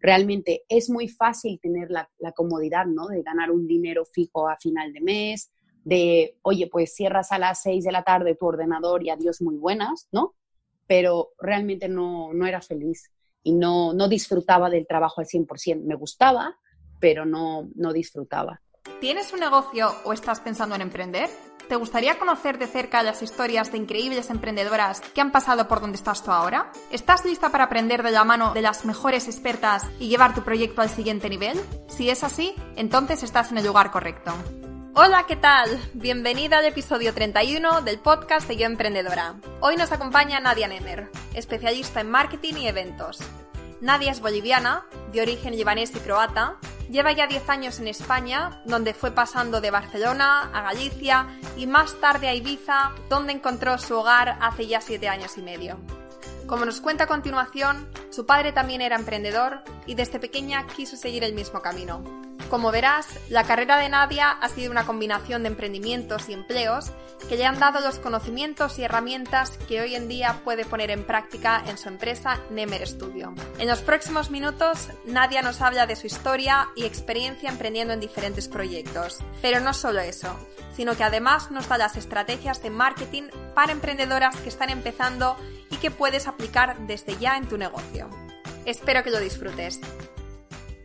realmente es muy fácil tener la, comodidad, ¿no? De ganar un dinero fijo a final de mes, de, oye, pues cierras a las seis de la tarde tu ordenador y adiós muy buenas, ¿no? Pero realmente no, no era feliz y no, no disfrutaba del trabajo al 100%. Me gustaba, pero no, no disfrutaba. ¿Tienes un negocio o estás pensando en emprender? ¿Te gustaría conocer de cerca las historias de increíbles emprendedoras que han pasado por donde estás tú ahora? ¿Estás lista para aprender de la mano de las mejores expertas y llevar tu proyecto al siguiente nivel? Si es así, entonces estás en el lugar correcto. Hola, ¿qué tal? Bienvenida al episodio 31 del podcast de Yo Emprendedora. Hoy nos acompaña Nadia Nemer, especialista en marketing y eventos. Nadia es boliviana, de origen libanés y croata, lleva ya 10 años en España, donde fue pasando de Barcelona a Galicia y más tarde a Ibiza, donde encontró su hogar hace ya 7 años y medio. Como nos cuenta a continuación, su padre también era emprendedor y desde pequeña quiso seguir el mismo camino. Como verás, la carrera de Nadia ha sido una combinación de emprendimientos y empleos que le han dado los conocimientos y herramientas que hoy en día puede poner en práctica en su empresa Nemer Studio. En los próximos minutos, Nadia nos habla de su historia y experiencia emprendiendo en diferentes proyectos. Pero no solo eso, sino que además nos da las estrategias de marketing para emprendedoras que están empezando y que puedes aplicar desde ya en tu negocio. Espero que lo disfrutes.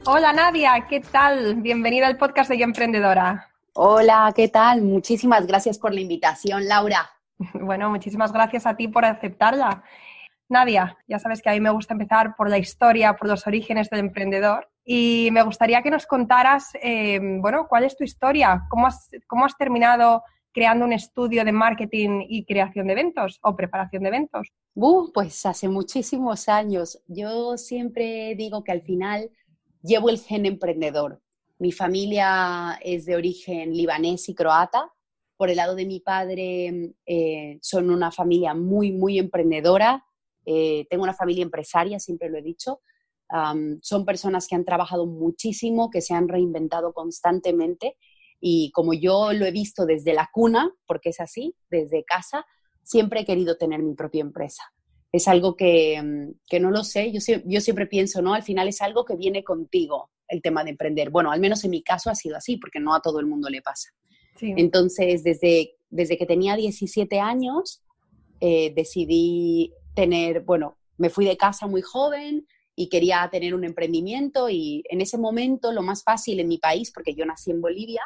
Hola Nadia, ¿qué tal? Bienvenida al podcast de Yo Emprendedora. Hola, ¿qué tal? Muchísimas gracias por la invitación, Laura. Bueno, muchísimas gracias a ti por aceptarla. Nadia, ya sabes que a mí me gusta empezar por la historia, por los orígenes del emprendedor y me gustaría que nos contaras, eh, bueno, ¿cuál es tu historia? ¿Cómo has, ¿Cómo has terminado creando un estudio de marketing y creación de eventos o preparación de eventos? Uh, pues hace muchísimos años. Yo siempre digo que al final llevo el gen emprendedor. Mi familia es de origen libanés y croata. Por el lado de mi padre eh, son una familia muy, muy emprendedora. Eh, tengo una familia empresaria, siempre lo he dicho. son personas que han trabajado muchísimo, que se han reinventado constantemente y como yo lo he visto desde la cuna, porque es así, desde casa, siempre he querido tener mi propia empresa es algo que, mm, que no lo sé, yo, yo, siempre pienso, ¿no? Al final es algo que viene contigo, el tema de emprender. Bueno, al menos en mi caso ha sido así, porque no a todo el mundo le pasa. Entonces, desde, desde que tenía 17 años, eh, decidí tener, bueno, me fui de casa muy joven y quería tener un emprendimiento y en ese momento lo más fácil en mi país, porque yo nací en Bolivia,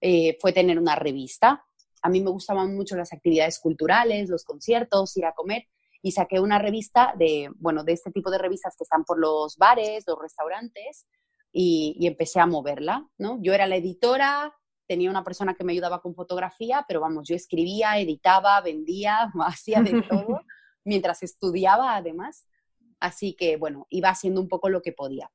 eh, fue tener una revista. A mí me gustaban mucho las actividades culturales, los conciertos, ir a comer y saqué una revista de, bueno, de este tipo de revistas que están por los bares, los restaurantes, y, empecé a moverla, ¿no? Yo era la editora, tenía una persona que me ayudaba con fotografía, pero vamos, yo escribía, editaba, vendía, hacía de todo, mientras estudiaba además. Así que, bueno, iba haciendo un poco lo que podía.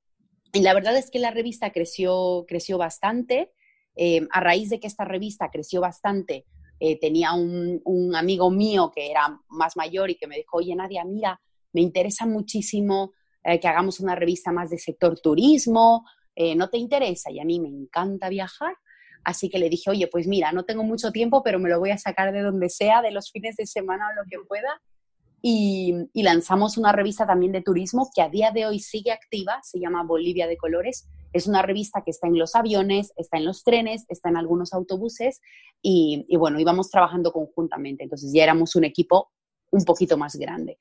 Y la verdad es que la revista creció, creció bastante. Eh, a raíz de que esta revista creció bastante, eh, tenía un, amigo mío que era más mayor y que me dijo, oye Nadia, mira, me interesa muchísimo eh, que hagamos una revista más de sector turismo, eh, ¿no te interesa? Y a mí me encanta viajar. Así que le dije, oye, pues mira, no tengo mucho tiempo, pero me lo voy a sacar de donde sea, de los fines de semana o lo que pueda. Y, lanzamos una revista también de turismo que a día de hoy sigue activa, se llama Bolivia de Colores, es una revista que está en los aviones, está en los trenes, está en algunos autobuses y, bueno, íbamos trabajando conjuntamente. Entonces ya éramos un equipo un poquito más grande.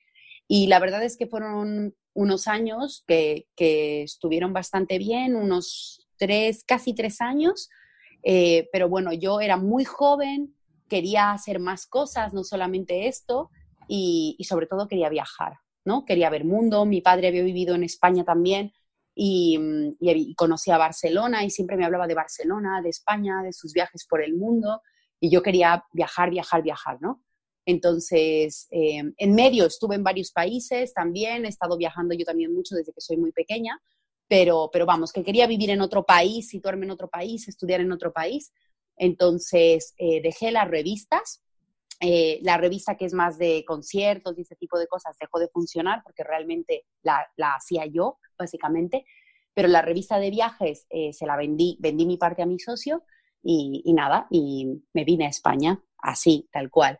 Y la verdad es que fueron unos años que, estuvieron bastante bien, unos tres, casi tres años. Eh, pero bueno, yo era muy joven, quería hacer más cosas, no solamente esto, y, sobre todo quería viajar, ¿no? Quería ver mundo. Mi padre había vivido en España también, y, conocí a Barcelona y siempre me hablaba de Barcelona, de España, de sus viajes por el mundo y yo quería viajar, viajar, viajar, ¿no? Entonces, em, en medio estuve en varios países también, he estado viajando yo también mucho desde que soy muy pequeña, pero, pero vamos, que quería vivir en otro país, situarme en otro país, estudiar en otro país. Entonces, eh, dejé las revistas eh, la revista que es más de conciertos y ese tipo de cosas dejó de funcionar porque realmente la, hacía yo, básicamente, pero la revista de viajes eh, se la vendí, vendí mi parte a mi socio y, nada, y me vine a España, así, tal cual.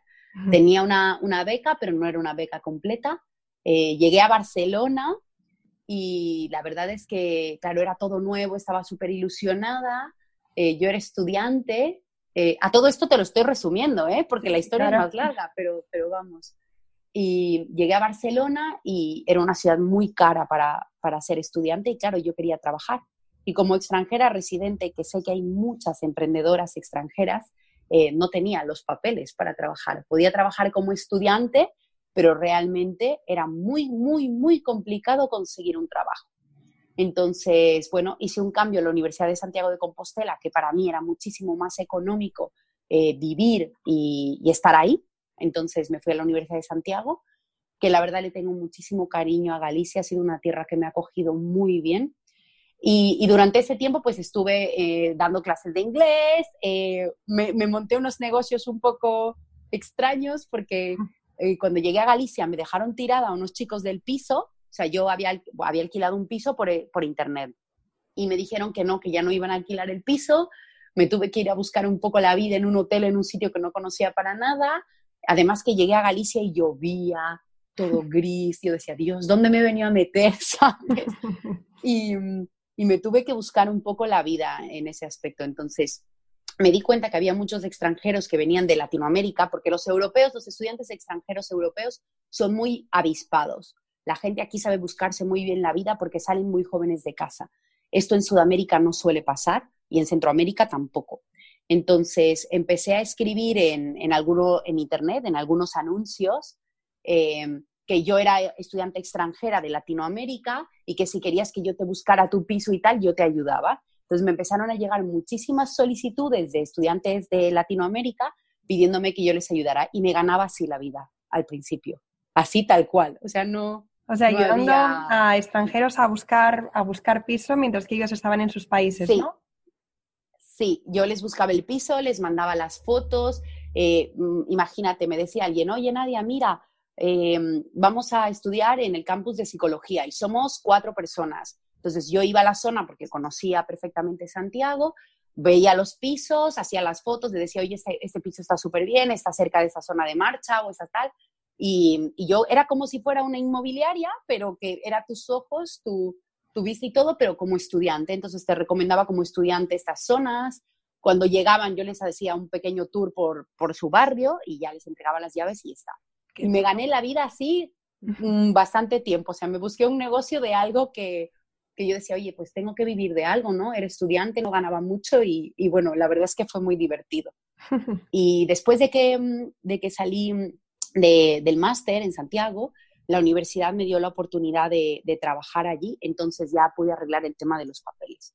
Tenía una, beca, pero no era una beca completa. Eh, llegué a Barcelona y la verdad es que, claro, era todo nuevo, estaba súper ilusionada, yo era estudiante. Eh, a todo esto te lo estoy resumiendo, ¿eh? porque la historia es más larga, pero, pero vamos. Y llegué a Barcelona y era una ciudad muy cara para, para ser estudiante y claro, yo quería trabajar. Y como extranjera residente, que sé que hay muchas emprendedoras extranjeras, eh, no tenía los papeles para trabajar. Podía trabajar como estudiante, pero realmente era muy, muy, muy complicado conseguir un trabajo. Entonces, bueno, hice un cambio en la Universidad de Santiago de Compostela, que para mí era muchísimo más económico eh, vivir y, estar ahí. Entonces me fui a la Universidad de Santiago, que la verdad le tengo muchísimo cariño a Galicia, ha sido una tierra que me ha acogido muy bien. Y, durante ese tiempo pues estuve eh, dando clases de inglés, eh, me, me, monté unos negocios un poco extraños porque cuando llegué a Galicia me dejaron tirada a unos chicos del piso sea, yo había, había alquilado un piso por, eh, por internet y me dijeron que no, que ya no iban a alquilar el piso. Me tuve que ir a buscar un poco la vida en un hotel, en un sitio que no conocía para nada. Además que llegué a Galicia y llovía, todo gris. Yo decía, Dios, ¿dónde me he venido a meter? ¿sabes? Y, y me tuve que buscar un poco la vida en ese aspecto. Entonces, me di cuenta que había muchos extranjeros que venían de Latinoamérica, porque los europeos, los estudiantes extranjeros europeos, son muy avispados. La gente aquí sabe buscarse muy bien la vida porque salen muy jóvenes de casa. Esto en Sudamérica no suele pasar y en Centroamérica tampoco. Entonces empecé a escribir en, alguno, en Internet, en algunos anuncios, eh, que yo era estudiante extranjera de Latinoamérica y que si querías que yo te buscara tu piso y tal, yo te ayudaba. Entonces me empezaron a llegar muchísimas solicitudes de estudiantes de Latinoamérica pidiéndome que yo les ayudara y me ganaba así la vida al principio, así tal cual. O sea, no, o sea, ayudando a extranjeros a buscar, a buscar piso mientras que ellos estaban en sus países, sí. ¿no? Sí, yo les buscaba el piso, les mandaba las fotos. Eh, mm, imagínate, me decía alguien, oye Nadia, mira, em, vamos a estudiar en el campus de psicología y somos cuatro personas. Entonces yo iba a la zona porque conocía perfectamente Santiago, veía los pisos, hacía las fotos, le decía, oye, este, este piso está súper bien, está cerca de esa zona de marcha o esa tal. Y, yo era como si fuera una inmobiliaria, pero que era tus ojos, tu, tu vista y todo, pero como estudiante. Entonces te recomendaba como estudiante estas zonas. Cuando llegaban yo les hacía un pequeño tour por, por su barrio y ya les entregaba las llaves y está. Y me gané la vida así mm, bastante tiempo. O sea, me busqué un negocio de algo que, que yo decía, oye, pues tengo que vivir de algo, ¿no? Era estudiante, no ganaba mucho y, y bueno, la verdad es que fue muy divertido. y después de que, mm, de que salí del máster en Santiago, la universidad me dio la oportunidad de, trabajar allí, entonces ya pude arreglar el tema de los papeles.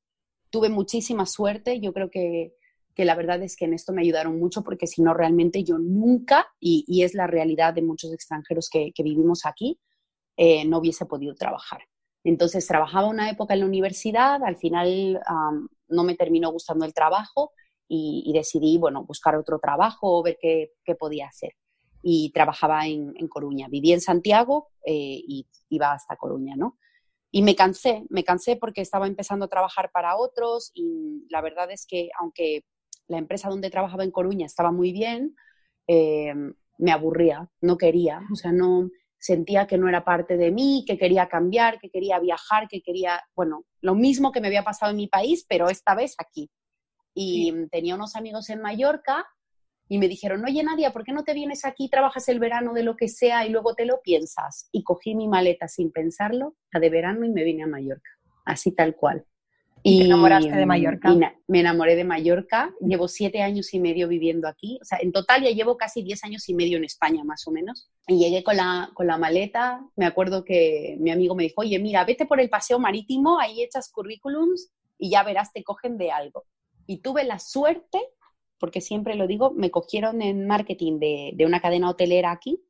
Tuve muchísima suerte, yo creo que, la verdad es que en esto me ayudaron mucho porque si no realmente yo nunca, y, es la realidad de muchos extranjeros que, vivimos aquí, eh, no hubiese podido trabajar. Entonces trabajaba una época en la universidad, al final no me terminó gustando el trabajo y, decidí, bueno, buscar otro trabajo o ver qué, qué podía hacer y trabajaba en, Coruña. Vivía en Santiago eh, y iba hasta Coruña, ¿no? Y me cansé, me cansé porque estaba empezando a trabajar para otros y la verdad es que aunque la empresa donde trabajaba en Coruña estaba muy bien, eh, me aburría, no quería, o sea, no sentía que no era parte de mí, que quería cambiar, que quería viajar, que quería, bueno, lo mismo que me había pasado en mi país, pero esta vez aquí. Y tenía unos amigos en Mallorca y me dijeron, oye Nadia, ¿por qué no te vienes aquí, trabajas el verano de lo que sea y luego te lo piensas? Y cogí mi maleta sin pensarlo, la de verano, y me vine a Mallorca, así tal cual. ¿Y, te enamoraste de Mallorca? me enamoré de Mallorca, llevo siete años y medio viviendo aquí, o sea, en total ya llevo casi diez años y medio en España, más o menos. Y llegué con la, con la maleta, me acuerdo que mi amigo me dijo, oye, mira, vete por el paseo marítimo, ahí echas currículums y ya verás, te cogen de algo. Y tuve la suerte porque siempre lo digo, me cogieron en marketing de, una cadena hotelera aquí,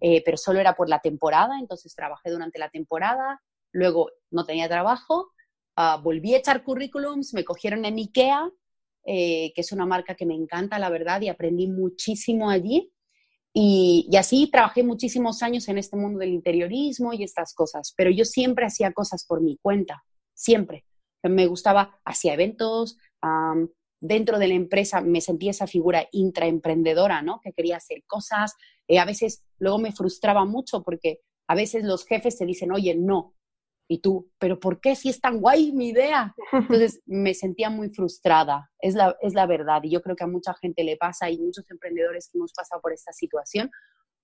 eh, pero solo era por la temporada, entonces trabajé durante la temporada, luego no tenía trabajo, ah, volví a echar currículums, me cogieron en IKEA, eh, que es una marca que me encanta, la verdad, y aprendí muchísimo allí. Y, y, así trabajé muchísimos años en este mundo del interiorismo y estas cosas, pero yo siempre hacía cosas por mi cuenta, siempre. Me gustaba, hacía eventos, dentro de la empresa me sentía esa figura intraemprendedora, ¿no? Que quería hacer cosas. Eh, a veces luego me frustraba mucho porque a veces los jefes te dicen, oye, no. Y tú, pero ¿por qué si es tan guay mi idea? Entonces me sentía muy frustrada, es la, es la verdad. Y yo creo que a mucha gente le pasa y muchos emprendedores que hemos pasado por esta situación,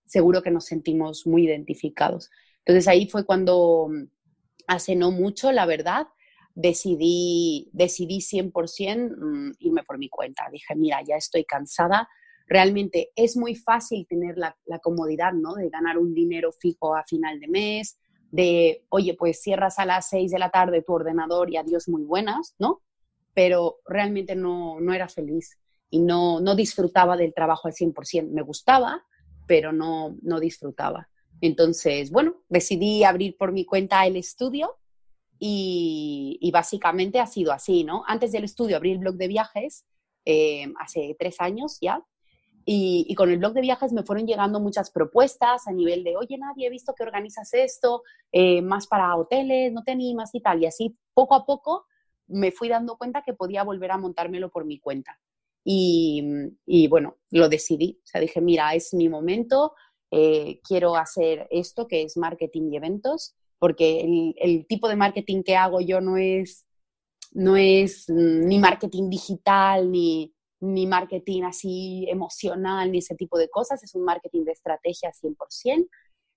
seguro que nos sentimos muy identificados. Entonces ahí fue cuando, mm, hace no mucho, la verdad, decidí, decidí 100% mm, irme por mi cuenta. Dije, mira, ya estoy cansada. Realmente es muy fácil tener la, la comodidad, ¿no? De ganar un dinero fijo a final de mes, de, oye, pues cierras a las 6 de la tarde tu ordenador y adiós muy buenas, ¿no? Pero realmente no, no era feliz y no, no disfrutaba del trabajo al 100%. Me gustaba, pero no, no disfrutaba. Entonces, bueno, decidí abrir por mi cuenta el estudio y, básicamente ha sido así, ¿no? Antes del estudio abrí el blog de viajes, eh, hace tres años ya, y, con el blog de viajes me fueron llegando muchas propuestas a nivel de, oye, nadie he visto que organizas esto, eh, más para hoteles, no te animas y tal. Y así, poco a poco, me fui dando cuenta que podía volver a montármelo por mi cuenta. Y, bueno, lo decidí. O sea, dije, mira, es mi momento, eh, quiero hacer esto que es marketing y eventos, porque el, tipo de marketing que hago yo no es, no es ni marketing digital, ni, ni marketing así emocional, ni ese tipo de cosas, es un marketing de estrategia 100%.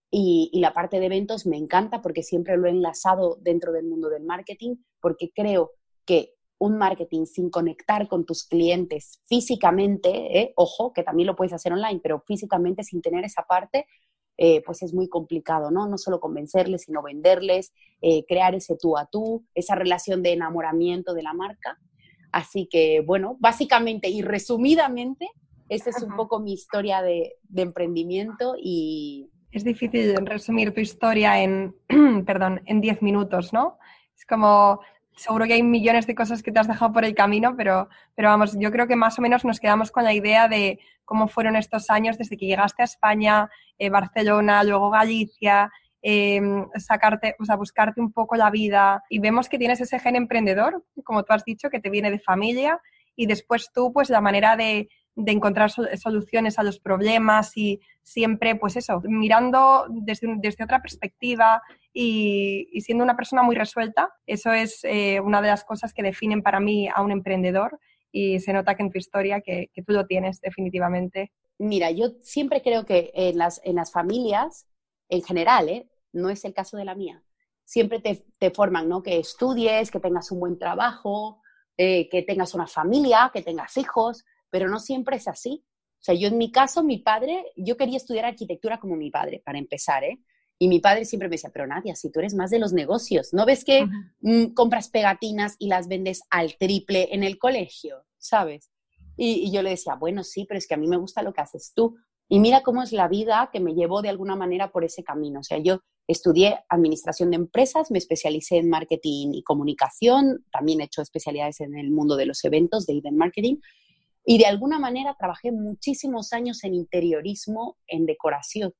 Y, y, la parte de eventos me encanta porque siempre lo he enlazado dentro del mundo del marketing, porque creo que un marketing sin conectar con tus clientes físicamente, ¿eh? ojo, que también lo puedes hacer online, pero físicamente sin tener esa parte, eh, pues es muy complicado, ¿no? No solo convencerles, sino venderles, eh, crear ese tú a tú, esa relación de enamoramiento de la marca. Así que, bueno, básicamente y resumidamente, esta es un poco mi historia de, de emprendimiento y... Es difícil resumir tu historia en, perdón, en 10 minutos, ¿no? Es como seguro que hay millones de cosas que te has dejado por el camino, pero, pero vamos, yo creo que más o menos nos quedamos con la idea de cómo fueron estos años desde que llegaste a España, eh, Barcelona, luego Galicia, em, sacarte, o sea, buscarte un poco la vida. Y vemos que tienes ese gen emprendedor, como tú has dicho, que te viene de familia y después tú, pues la manera de, de encontrar soluciones a los problemas y siempre, pues eso, mirando desde, desde otra perspectiva y, siendo una persona muy resuelta. Eso es eh, una de las cosas que definen para mí a un emprendedor y se nota que en tu historia que, tú lo tienes definitivamente. Mira, yo siempre creo que en las, en las familias, en general, ¿eh? no es el caso de la mía, siempre te, te forman, ¿no? Que estudies, que tengas un buen trabajo, eh, que tengas una familia, que tengas hijos, pero no siempre es así. O sea, yo en mi caso, mi padre, yo quería estudiar arquitectura como mi padre, para empezar, ¿eh? Y mi padre siempre me decía, pero Nadia, si tú eres más de los negocios, ¿no ves que mm, compras pegatinas y las vendes al triple en el colegio, ¿sabes? Y, yo le decía, bueno, sí, pero es que a mí me gusta lo que haces tú. Y mira cómo es la vida que me llevó de alguna manera por ese camino. O sea, yo estudié administración de empresas, me especialicé en marketing y comunicación, también he hecho especialidades en el mundo de los eventos, de event marketing, y de alguna manera trabajé muchísimos años en interiorismo, en decoración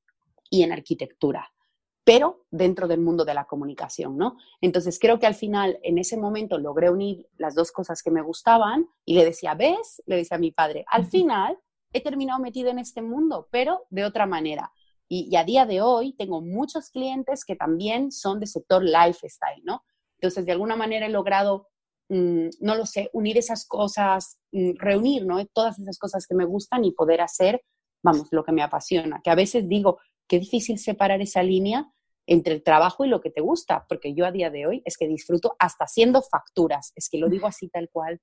y en arquitectura pero dentro del mundo de la comunicación, ¿no? Entonces creo que al final, en ese momento, logré unir las dos cosas que me gustaban y le decía, ¿ves? Le decía a mi padre, al final he terminado metido en este mundo, pero de otra manera. Y, a día de hoy tengo muchos clientes que también son de sector lifestyle, ¿no? Entonces, de alguna manera he logrado, mm, no lo sé, unir esas cosas, mm, reunir, ¿no? Todas esas cosas que me gustan y poder hacer, vamos, lo que me apasiona. Que a veces digo, qué difícil separar esa línea, entre el trabajo y lo que te gusta, porque yo a día de hoy es que disfruto hasta haciendo facturas, es que lo digo así tal cual,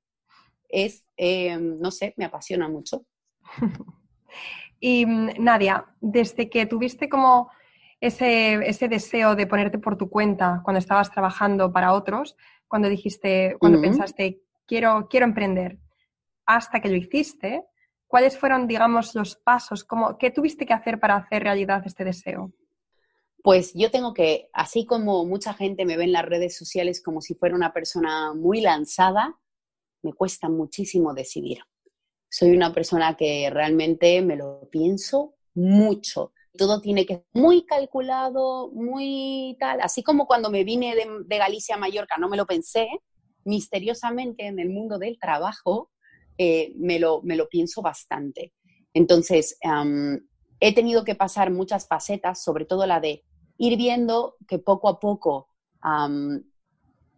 es, em, no sé, me apasiona mucho. y mm, Nadia, desde que tuviste como ese, ese, deseo de ponerte por tu cuenta cuando estabas trabajando para otros, cuando dijiste, cuando pensaste, quiero, quiero emprender, hasta que lo hiciste, ¿cuáles fueron, digamos, los pasos? Como, ¿Qué tuviste que hacer para hacer realidad este deseo? Pues yo tengo que, así como mucha gente me ve en las redes sociales como si fuera una persona muy lanzada, me cuesta muchísimo decidir. Soy una persona que realmente me lo pienso mucho. Todo tiene que ser muy calculado, muy tal. Así como cuando me vine de, Galicia a Mallorca, no me lo pensé, misteriosamente en el mundo del trabajo eh, me, lo, me lo pienso bastante. Entonces, he tenido que pasar muchas facetas, sobre todo la de ir viendo que poco a poco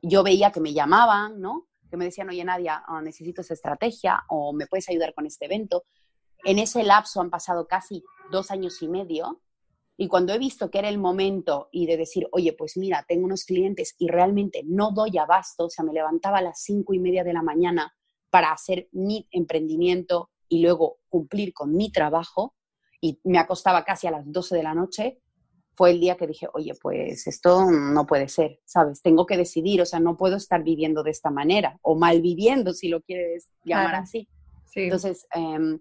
yo veía que me llamaban, ¿no? Que me decían, oye Nadia, ah, necesito esa estrategia o me puedes ayudar con este evento. En ese lapso han pasado casi dos años y medio y cuando he visto que era el momento y de decir, oye, pues mira, tengo unos clientes y realmente no doy abasto, o sea, me levantaba a las cinco y media de la mañana para hacer mi emprendimiento y luego cumplir con mi trabajo y me acostaba casi a las 12 de la noche, fue el día que dije, oye, pues esto no puede ser, ¿sabes? Tengo que decidir, o sea, no puedo estar viviendo de esta manera o mal viviendo, si lo quieres llamar así. Entonces, eh,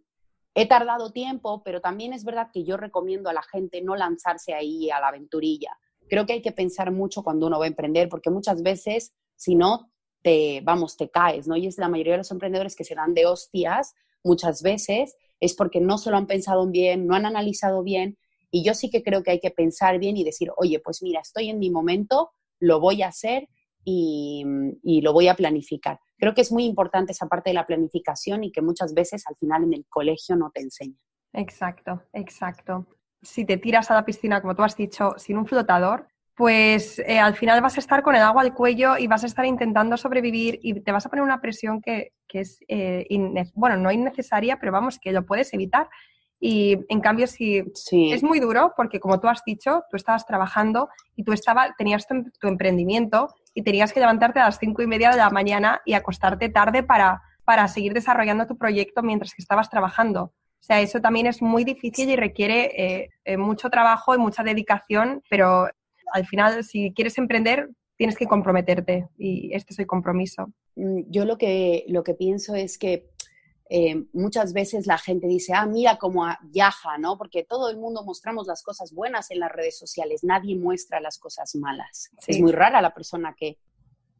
He tardado tiempo, pero también es verdad que yo recomiendo a la gente no lanzarse ahí a la aventurilla. Creo que hay que pensar mucho cuando uno va a emprender, porque muchas veces, si no, te, vamos, te caes, ¿no? Y es la mayoría de los emprendedores que se dan de hostias muchas veces, es porque no se lo han pensado bien, no han analizado bien, y yo sí que creo que hay que pensar bien y decir, oye, pues mira, estoy en mi momento, lo voy a hacer y, y lo voy a planificar creo que es muy importante esa parte de la planificación y que muchas veces al final en el colegio no te enseñan. Exacto, exacto. Si te tiras a la piscina, como tú has dicho, sin un flotador, pues eh, al final vas a estar con el agua al cuello y vas a estar intentando sobrevivir y te vas a poner una presión que, es, eh, bueno, no innecesaria, pero vamos, que lo puedes evitar. Y en cambio, si es muy duro, porque como tú has dicho, tú estabas trabajando y tú estaba, tenías tu emprendimiento y tenías que levantarte a las cinco y media de la mañana y acostarte tarde para, para seguir desarrollando tu proyecto mientras que estabas trabajando. O sea, eso también es muy difícil y requiere eh, eh, mucho trabajo y mucha dedicación, pero al final, si quieres emprender, tienes que comprometerte y este es el compromiso. Mm, yo lo que, lo que pienso es que eh, muchas veces la gente dice, ah, mira cómo viaja, ¿no? Porque todo el mundo mostramos las cosas buenas en las redes sociales, nadie muestra las cosas malas. Es muy rara la persona que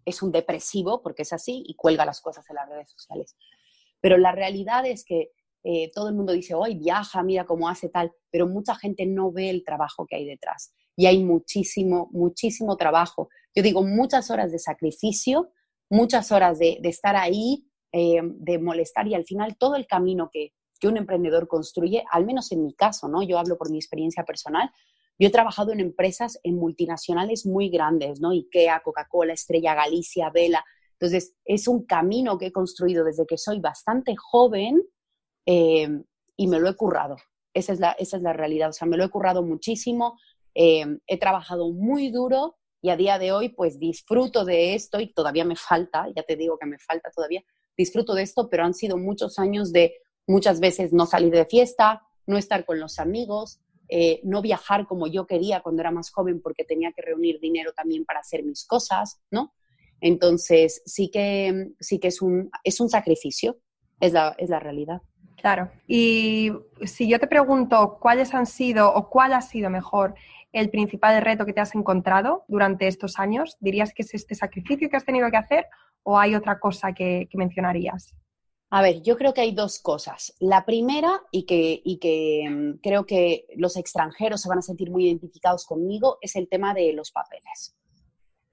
es un depresivo, porque es así, y cuelga las cosas en las redes sociales. Pero la realidad es que eh, todo el mundo dice, hoy viaja, mira cómo hace tal, pero mucha gente no ve el trabajo que hay detrás. Y hay muchísimo, muchísimo trabajo. Yo digo, muchas horas de sacrificio, muchas horas de, de estar ahí eh, de molestar y al final todo el camino que, que un emprendedor construye, al menos en mi caso, ¿no? Yo hablo por mi experiencia personal, yo he trabajado en empresas, en multinacionales muy grandes, ¿no? IKEA, Coca-Cola, Estrella Galicia, Vela. Entonces, es un camino que he construido desde que soy bastante joven eh, y me lo he currado. Esa es, la, esa es la realidad. O sea, me lo he currado muchísimo. Eh, he trabajado muy duro y a día de hoy, pues disfruto de esto y todavía me falta, ya te digo que me falta todavía, disfruto de esto, pero han sido muchos años de muchas veces no salir de fiesta, no estar con los amigos, eh, no viajar como yo quería cuando era más joven porque tenía que reunir dinero también para hacer mis cosas, ¿no? Entonces, sí que, sí que es, un, es un sacrificio, es la, es la realidad. Claro. Y si yo te pregunto cuáles han sido o cuál ha sido mejor el principal reto que te has encontrado durante estos años, ¿dirías que es este sacrificio que has tenido que hacer o hay otra cosa que, mencionarías? A ver, yo creo que hay dos cosas. La primera, y que, y que mm, creo que los extranjeros se van a sentir muy identificados conmigo, es el tema de los papeles.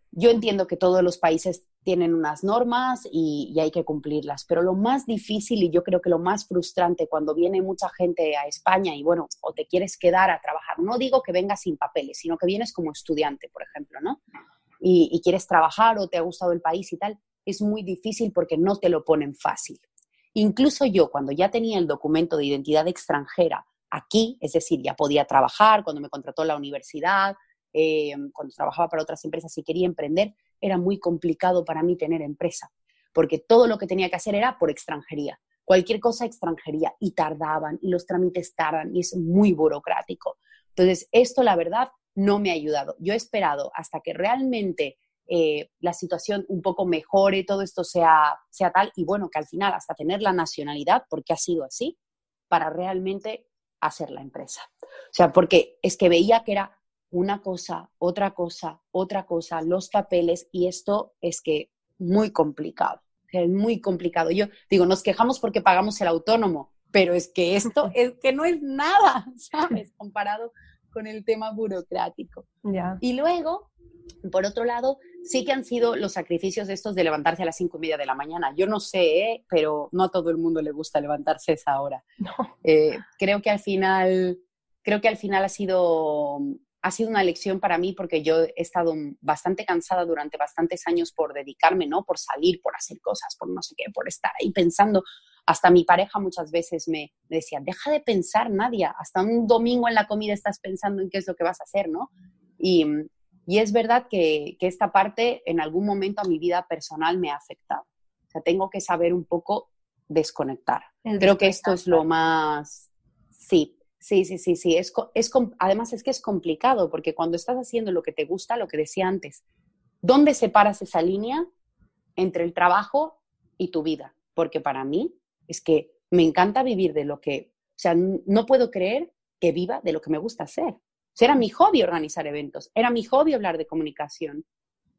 Yo entiendo que todos los países tienen unas normas y, hay que cumplirlas, pero lo más difícil y yo creo que lo más frustrante cuando viene mucha gente a España y bueno, o te quieres quedar a trabajar, no digo que vengas sin papeles, sino que vienes como estudiante, por ejemplo, ¿no? Y quieres trabajar o te ha gustado el país y tal, es muy difícil porque no te lo ponen fácil. Incluso yo, cuando ya tenía el documento de identidad extranjera aquí, es decir, ya podía trabajar, cuando me contrató la universidad, eh, cuando trabajaba para otras empresas y quería emprender, era muy complicado para mí tener empresa, porque todo lo que tenía que hacer era por extranjería. Cualquier cosa extranjería y tardaban y los trámites tardan y es muy burocrático. Entonces, esto la verdad no me ha ayudado. Yo he esperado hasta que realmente eh, la situación un poco mejore, todo esto sea, sea tal, y bueno, que al final hasta tener la nacionalidad, porque ha sido así, para realmente hacer la empresa. O sea, porque es que veía que era una cosa, otra cosa, otra cosa, los papeles, y esto es que muy complicado, es muy complicado. Yo digo, nos quejamos porque pagamos el autónomo, pero es que esto es que no es nada, ¿sabes? Comparado con el tema burocrático. Y luego, por otro lado, sí que han sido los sacrificios estos de levantarse a las cinco y media de la mañana. Yo no sé, ¿eh? pero no a todo el mundo le gusta levantarse a esa hora. Eh, creo que al final, creo que al final ha sido, ha sido una lección para mí porque yo he estado bastante cansada durante bastantes años por dedicarme, ¿no? Por salir, por hacer cosas, por no sé qué, por estar ahí pensando. Hasta mi pareja muchas veces me, decía, deja de pensar, Nadia, hasta un domingo en la comida estás pensando en qué es lo que vas a hacer, ¿no? Y, es verdad que, que esta parte en algún momento a mi vida personal me ha afectado. O sea, tengo que saber un poco desconectar. Creo que esto es lo más, sí, Sí, sí, sí, sí. Es, es, además es que es complicado porque cuando estás haciendo lo que te gusta, lo que decía antes, ¿dónde separas esa línea entre el trabajo y tu vida? Porque para mí es que me encanta vivir de lo que, o sea, no puedo creer que viva de lo que me gusta hacer. O sea, era mi hobby organizar eventos, era mi hobby hablar de comunicación.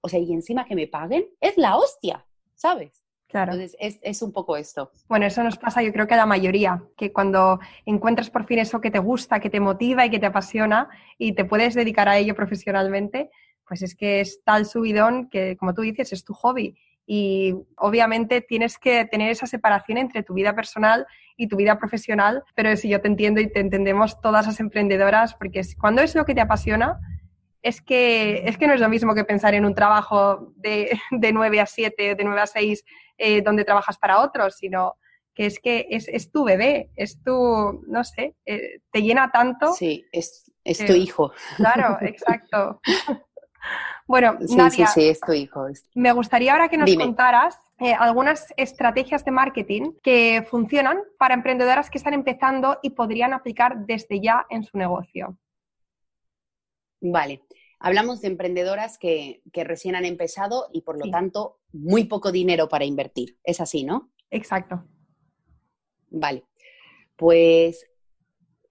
O sea, y encima que me paguen, es la hostia, ¿sabes? Claro. Entonces, es, es, un poco esto. Bueno, eso nos pasa yo creo que a la mayoría, que cuando encuentras por fin eso que te gusta, que te motiva y que te apasiona y te puedes dedicar a ello profesionalmente, pues es que es tal subidón que, como tú dices, es tu hobby. Y obviamente tienes que tener esa separación entre tu vida personal y tu vida profesional, pero si yo te entiendo y te entendemos todas las emprendedoras, porque cuando es lo que te apasiona, es que, es que no es lo mismo que pensar en un trabajo de, de 9 a 7, de 9 a 6 eh, donde trabajas para otros, sino que es que es, tu bebé, es tu, no sé, eh, te llena tanto. Sí, es, tu hijo. Claro, exacto. Bueno, sí, sí, sí, es tu hijo. Me gustaría ahora que nos contaras eh, algunas estrategias de marketing que funcionan para emprendedoras que están empezando y podrían aplicar desde ya en su negocio. Vale. Hablamos de emprendedoras que, recién han empezado y por lo tanto muy poco dinero para invertir. Es así, ¿no? Exacto. Vale. Pues,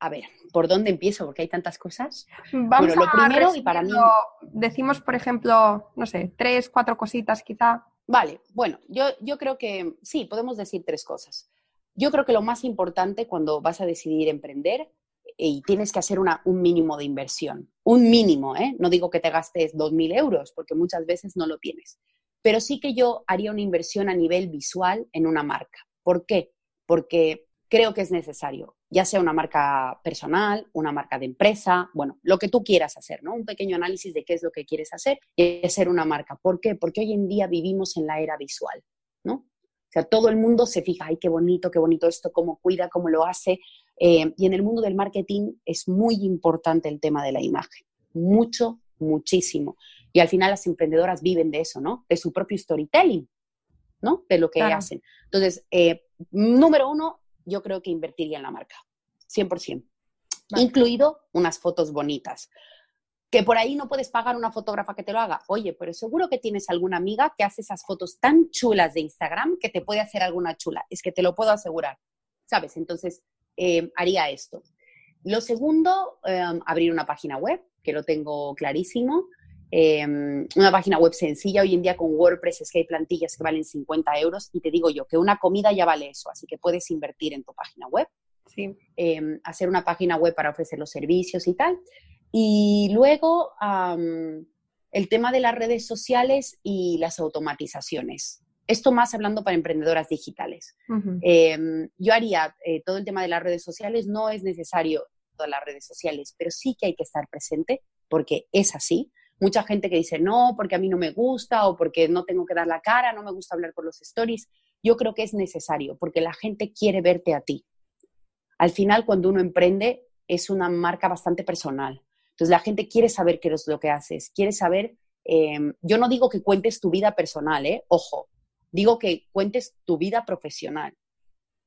a ver, ¿por dónde empiezo? Porque hay tantas cosas. Vamos bueno, lo primero y para mí. Decimos, por ejemplo, no sé, tres, cuatro cositas quizá. Vale, bueno, yo, yo creo que sí, podemos decir tres cosas. Yo creo que lo más importante cuando vas a decidir emprender y tienes que hacer una, un mínimo de inversión. Un mínimo, ¿eh? No digo que te gastes 2.000 euros, porque muchas veces no lo tienes. Pero sí que yo haría una inversión a nivel visual en una marca. ¿Por qué? Porque creo que es necesario, ya sea una marca personal, una marca de empresa, bueno, lo que tú quieras hacer, ¿no? Un pequeño análisis de qué es lo que quieres hacer y hacer una marca. ¿Por qué? Porque hoy en día vivimos en la era visual, ¿no? O sea, todo el mundo se fija, ay, qué bonito, qué bonito esto, cómo cuida, cómo lo hace. Eh, y en el mundo del marketing es muy importante el tema de la imagen, mucho, muchísimo. Y al final las emprendedoras viven de eso, ¿no? De su propio storytelling, ¿no? De lo que hacen. Entonces, eh, número uno, yo creo que invertiría en la marca, 100%. Incluido unas fotos bonitas. Que por ahí no puedes pagar una fotógrafa que te lo haga. Oye, pero seguro que tienes alguna amiga que hace esas fotos tan chulas de Instagram que te puede hacer alguna chula. Es que te lo puedo asegurar. ¿Sabes? Entonces, eh, haría esto. Lo segundo, em, abrir una página web, que lo tengo clarísimo. Em, una página web sencilla. Hoy en día con WordPress es que hay plantillas que valen 50 euros y te digo yo que una comida ya vale eso, así que puedes invertir en tu página web. Sí. Em, hacer una página web para ofrecer los servicios y tal. Y luego el tema de las redes sociales y las automatizaciones. Esto más hablando para emprendedoras digitales. Em, yo haría eh, todo el tema de las redes sociales, no es necesario todas las redes sociales, pero sí que hay que estar presente porque es así. Mucha gente que dice, no, porque a mí no me gusta o porque no tengo que dar la cara, no me gusta hablar por los stories. Yo creo que es necesario porque la gente quiere verte a ti. Al final, cuando uno emprende, es una marca bastante personal. Entonces, la gente quiere saber qué es lo que haces, quiere saber, em, yo no digo que cuentes tu vida personal, ¿eh? Ojo, Digo que cuentes tu vida profesional,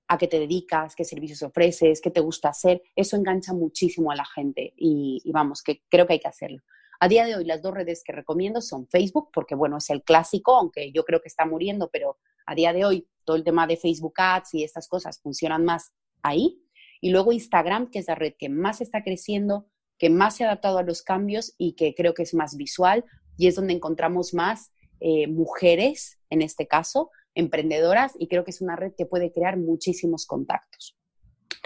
a qué te dedicas, qué servicios ofreces, qué te gusta hacer. Eso engancha muchísimo a la gente y, vamos, que creo que hay que hacerlo. A día de hoy las dos redes que recomiendo son Facebook, porque bueno, es el clásico, aunque yo creo que está muriendo, pero a día de hoy todo el tema de Facebook Ads y estas cosas funcionan más ahí. Y luego Instagram, que es la red que más está creciendo, que más se ha adaptado a los cambios y que creo que es más visual y es donde encontramos más eh, mujeres, en este caso, emprendedoras, y creo que es una red que puede crear muchísimos contactos.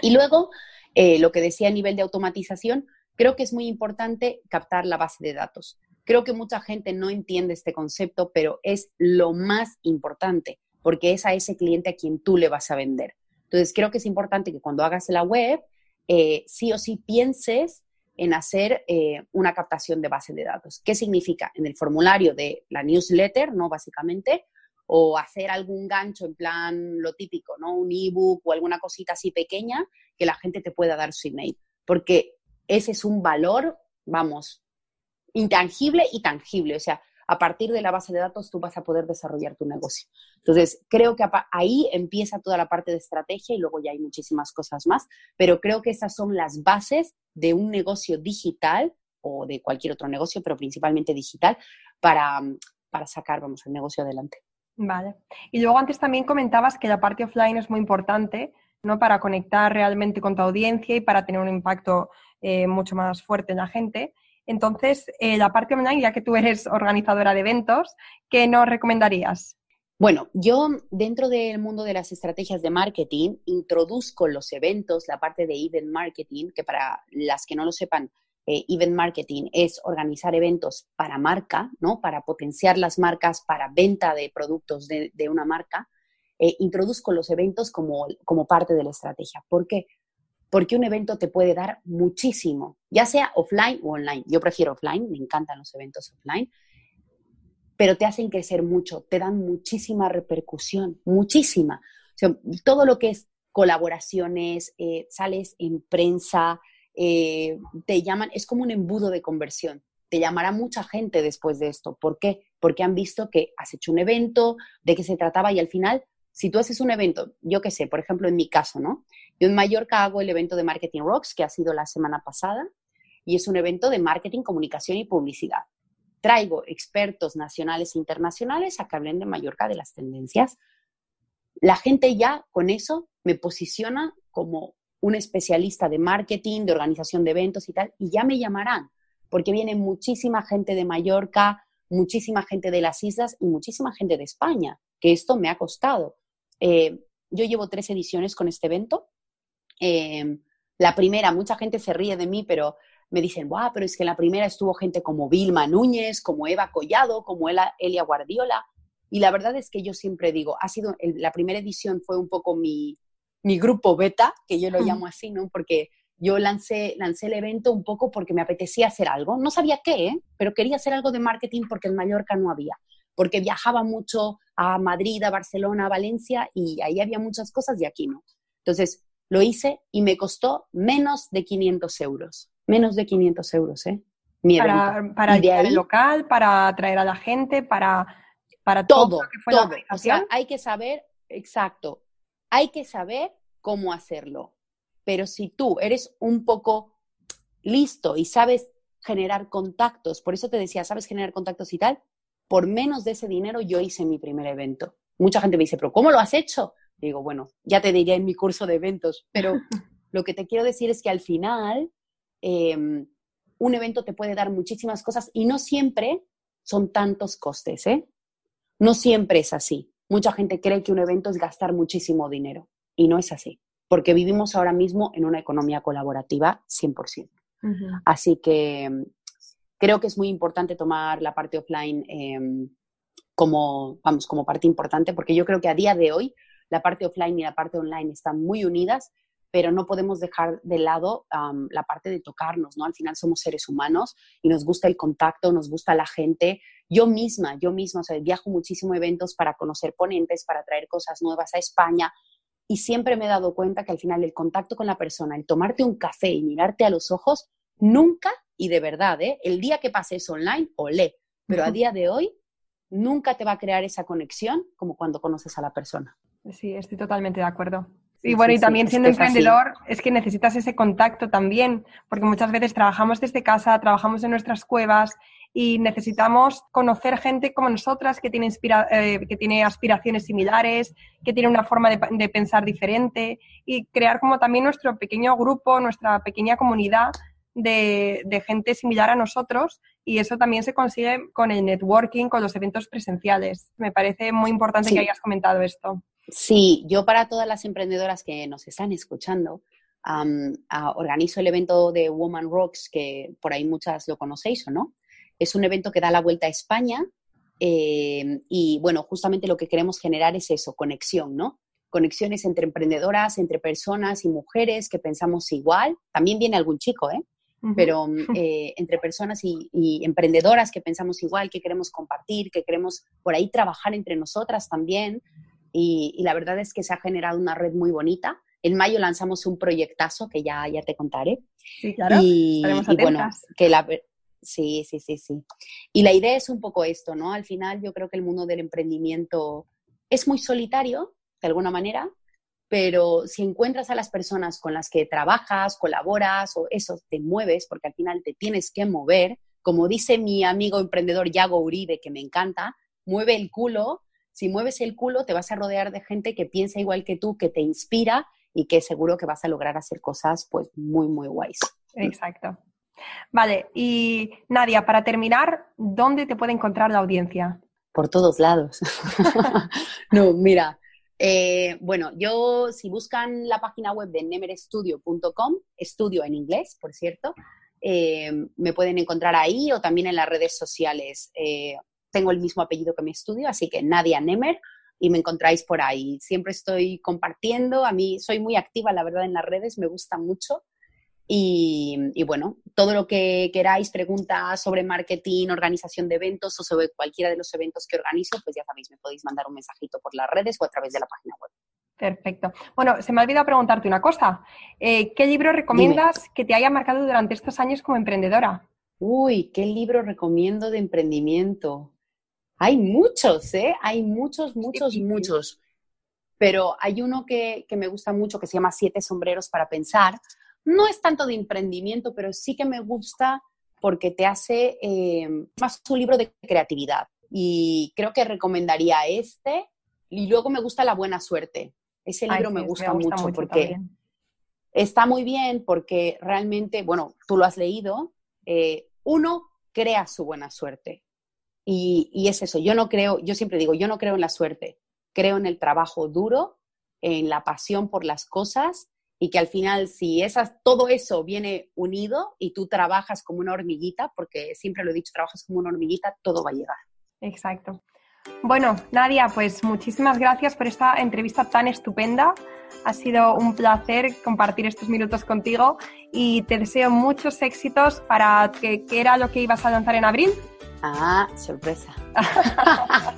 Y luego, eh, lo que decía a nivel de automatización, creo que es muy importante captar la base de datos. Creo que mucha gente no entiende este concepto, pero es lo más importante, porque es a ese cliente a quien tú le vas a vender. Entonces, creo que es importante que cuando hagas la web, eh, sí o sí pienses en hacer eh, una captación de base de datos. ¿Qué significa? En el formulario de la newsletter, ¿no? Básicamente, o hacer algún gancho en plan lo típico, ¿no? Un ebook o alguna cosita así pequeña que la gente te pueda dar su email. Porque ese es un valor, vamos, intangible y tangible. O sea, a partir de la base de datos tú vas a poder desarrollar tu negocio. Entonces, creo que ahí empieza toda la parte de estrategia y luego ya hay muchísimas cosas más, pero creo que esas son las bases de un negocio digital o de cualquier otro negocio, pero principalmente digital, para, para sacar, vamos, el negocio adelante. Vale. Y luego antes también comentabas que la parte offline es muy importante, ¿no? Para conectar realmente con tu audiencia y para tener un impacto eh, mucho más fuerte en la gente. Entonces, eh, la parte online, ya que tú eres organizadora de eventos, ¿qué nos recomendarías? Bueno, yo dentro del mundo de las estrategias de marketing introduzco los eventos, la parte de event marketing, que para las que no lo sepan, eh, event marketing es organizar eventos para marca, ¿no? Para potenciar las marcas, para venta de productos de, una marca. Eh, introduzco los eventos como, como parte de la estrategia. ¿Por qué? porque un evento te puede dar muchísimo, ya sea offline o online. Yo prefiero offline, me encantan los eventos offline, pero te hacen crecer mucho, te dan muchísima repercusión, muchísima. todo lo que es colaboraciones, eh, sales en prensa, eh, te llaman, es como un embudo de conversión. Te llamará mucha gente después de esto. ¿Por qué? Porque han visto que has hecho un evento, de qué se trataba y al final si tú haces un evento, yo qué sé, por ejemplo, en mi caso, ¿no? Yo en Mallorca hago el evento de Marketing Rocks, que ha sido la semana pasada, y es un evento de marketing, comunicación y publicidad. Traigo expertos nacionales e internacionales a que hablen de Mallorca de las tendencias. La gente ya con eso me posiciona como un especialista de marketing, de organización de eventos y tal, y ya me llamarán, porque viene muchísima gente de Mallorca, muchísima gente de las islas y muchísima gente de España, que esto me ha costado. Eh, yo llevo tres ediciones con este evento. Eh, la primera, mucha gente se ríe de mí, pero me dicen, Buah, pero es que en la primera estuvo gente como Vilma Núñez, como Eva Collado, como Elia Guardiola. Y la verdad es que yo siempre digo, ha sido, la primera edición fue un poco mi, mi grupo beta, que yo lo llamo así, ¿no? Porque yo lancé, lancé el evento un poco porque me apetecía hacer algo. No sabía qué, ¿eh? pero quería hacer algo de marketing porque en Mallorca no había porque viajaba mucho a Madrid, a Barcelona, a Valencia y ahí había muchas cosas y aquí no. Entonces, lo hice y me costó menos de 500 euros. Menos de 500 euros, ¿eh? para, para el local, para atraer a la gente, para, para todo. Todo, todo. o sea, hay que saber, exacto, hay que saber cómo hacerlo. Pero si tú eres un poco listo y sabes generar contactos, por eso te decía, sabes generar contactos y tal, por menos de ese dinero yo hice mi primer evento. Mucha gente me dice, pero ¿cómo lo has hecho? digo, bueno, ya te diré en mi curso de eventos, pero lo que te quiero decir es que al final em, un evento te puede dar muchísimas cosas y no siempre son tantos costes, ¿eh? No siempre es así. Mucha gente cree que un evento es gastar muchísimo dinero y no es así, porque vivimos ahora mismo en una economía colaborativa 100%. Así que creo que es muy importante tomar la parte offline em, como, vamos, como parte importante, porque yo creo que a día de hoy la parte offline y la parte online están muy unidas, pero no podemos dejar de lado la parte de tocarnos, ¿no? Al final somos seres humanos y nos gusta el contacto, nos gusta la gente. Yo misma, yo misma, o sea, viajo muchísimo a eventos para conocer ponentes, para traer cosas nuevas a España y siempre me he dado cuenta que al final el contacto con la persona, el tomarte un café y mirarte a los ojos, nunca y de verdad, ¿eh? el día que pases online, olé, pero a día de hoy nunca te va a crear esa conexión como cuando conoces a la persona. Sí, estoy totalmente de acuerdo. Y bueno, y también siendo emprendedor, es, que necesitas ese contacto también, porque muchas veces trabajamos desde casa, trabajamos en nuestras cuevas y necesitamos conocer gente como nosotras que tiene, eh, que tiene aspiraciones similares, que tiene una forma de, de, pensar diferente y crear como también nuestro pequeño grupo, nuestra pequeña comunidad de, gente similar a nosotros y eso también se consigue con el networking, con los eventos presenciales. Me parece muy importante que hayas comentado esto. Sí, yo para todas las emprendedoras que nos están escuchando, organizo el evento de Woman Rocks, que por ahí muchas lo conocéis o no. Es un evento que da la vuelta a España eh, y bueno, justamente lo que queremos generar es eso, conexión, ¿no? Conexiones entre emprendedoras, entre personas y mujeres que pensamos igual. También viene algún chico, ¿eh? Pero eh, entre personas y, emprendedoras que pensamos igual, que queremos compartir, que queremos por ahí trabajar entre nosotras también. Y, la verdad es que se ha generado una red muy bonita. En mayo lanzamos un proyectazo que ya, ya te contaré. Sí, claro. Y, y bueno, que la, Sí, sí, sí, sí. Y la idea es un poco esto, ¿no? Al final yo creo que el mundo del emprendimiento es muy solitario, de alguna manera, pero si encuentras a las personas con las que trabajas, colaboras o eso, te mueves, porque al final te tienes que mover, como dice mi amigo emprendedor Yago Uribe, que me encanta, mueve el culo. Si mueves el culo, te vas a rodear de gente que piensa igual que tú, que te inspira y que seguro que vas a lograr hacer cosas pues muy, muy guays. Exacto. Vale, y Nadia, para terminar, ¿dónde te puede encontrar la audiencia? Por todos lados. no, mira, eh, bueno, yo si buscan la página web de nemerestudio.com, estudio en inglés, por cierto, eh, me pueden encontrar ahí o también en las redes sociales. Eh, tengo el mismo apellido que mi estudio, así que Nadia Nemer y me encontráis por ahí. Siempre estoy compartiendo, a mí soy muy activa, la verdad, en las redes, me gusta mucho y, bueno, todo lo que queráis, preguntas sobre marketing, organización de eventos o sobre cualquiera de los eventos que organizo, pues ya sabéis, me podéis mandar un mensajito por las redes o a través de la página web. Perfecto. Bueno, se me ha olvidado preguntarte una cosa. Eh, ¿Qué libro recomiendas que te haya marcado durante estos años como emprendedora? Uy, ¿qué libro recomiendo de emprendimiento? Hay muchos, ¿eh? Hay muchos, muchos, muchos. Pero hay uno que, que me gusta mucho que se llama Siete sombreros para pensar, no es tanto de emprendimiento, pero sí que me gusta porque te hace eh, más un libro de creatividad. Y creo que recomendaría este. Y luego me gusta La Buena Suerte. Ese libro me, gusta mucho, porque está muy bien porque realmente, bueno, tú lo has leído, eh, uno crea su buena suerte. Y, y, es eso, yo no creo, yo siempre digo, yo no creo en la suerte, creo en el trabajo duro, en la pasión por las cosas y que al final si esas, todo eso viene unido y tú trabajas como una hormiguita, porque siempre lo he dicho, trabajas como una hormiguita, todo va a llegar. Exacto. Bueno, Nadia, pues muchísimas gracias por esta entrevista tan estupenda. Ha sido un placer compartir estos minutos contigo y te deseo muchos éxitos para que, ¿qué era lo que ibas a lanzar en abril? Ah, sorpresa.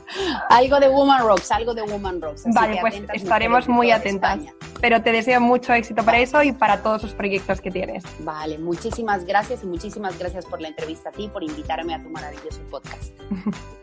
algo de Woman Rocks, algo de Woman Rocks. vale, pues estaremos muy atentas. Pero te deseo mucho éxito para eso y para todos los proyectos que tienes. Vale, muchísimas gracias y muchísimas gracias por la entrevista a ti, por invitarme a tu maravilloso podcast.